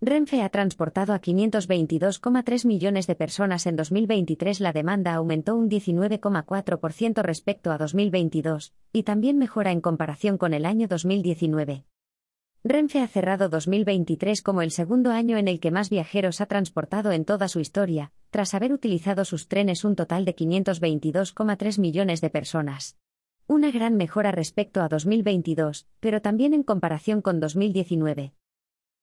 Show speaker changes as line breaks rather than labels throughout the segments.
Renfe ha transportado a 522,3 millones de personas en 2023. La demanda aumentó un 19,4% respecto a 2022, y también mejora en comparación con el año 2019. Renfe ha cerrado 2023 como el segundo año en el que más viajeros ha transportado en toda su historia, tras haber utilizado sus trenes un total de 522,3 millones de personas. Una gran mejora respecto a 2022, pero también en comparación con 2019.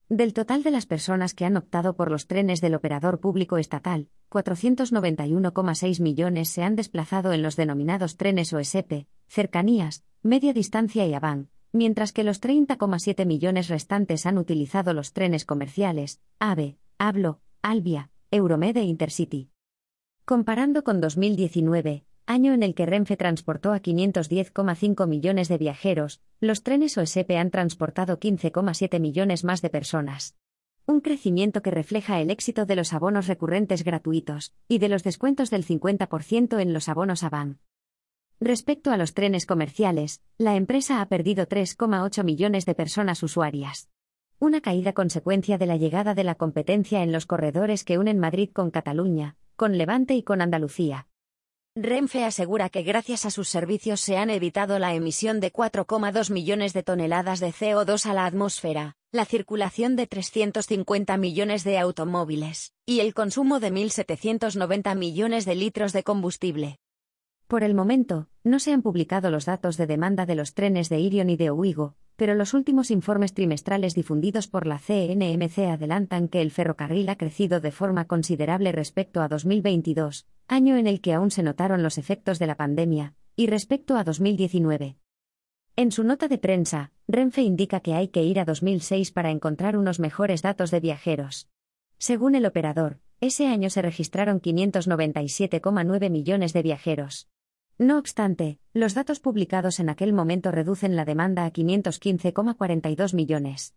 Del total de las personas que han optado por los trenes del operador público estatal, 491,6 millones se han desplazado en los denominados trenes OSP, cercanías, media distancia y AVAN, mientras que los 30,7 millones restantes han utilizado los trenes comerciales, AVE, Hablo, Albia, Euromed e Intercity. Comparando con 2019, año en el que Renfe transportó a 510,5 millones de viajeros, los trenes OSP han transportado 15,7 millones más de personas. Un crecimiento que refleja el éxito de los abonos recurrentes gratuitos y de los descuentos del 50% en los abonos AVAN. Respecto a los trenes comerciales, la empresa ha perdido 3,8 millones de personas usuarias. Una caída consecuencia de la llegada de la competencia en los corredores que unen Madrid con Cataluña, con Levante y con Andalucía. Renfe asegura que gracias a sus servicios se han evitado la emisión de 4,2 millones de toneladas de CO2 a la atmósfera, la circulación de 350 millones de automóviles, y el consumo de 1.790 millones de litros de combustible. Por el momento, no se han publicado los datos de demanda de los trenes de Irion y de Ouigo, pero los últimos informes trimestrales difundidos por la CNMC adelantan que el ferrocarril ha crecido de forma considerable respecto a 2022, año en el que aún se notaron los efectos de la pandemia, y respecto a 2019. En su nota de prensa, Renfe indica que hay que ir a 2006 para encontrar unos mejores datos de viajeros. Según el operador, ese año se registraron 597,9 millones de viajeros. No obstante, los datos publicados en aquel momento reducen la demanda a 515,42 millones.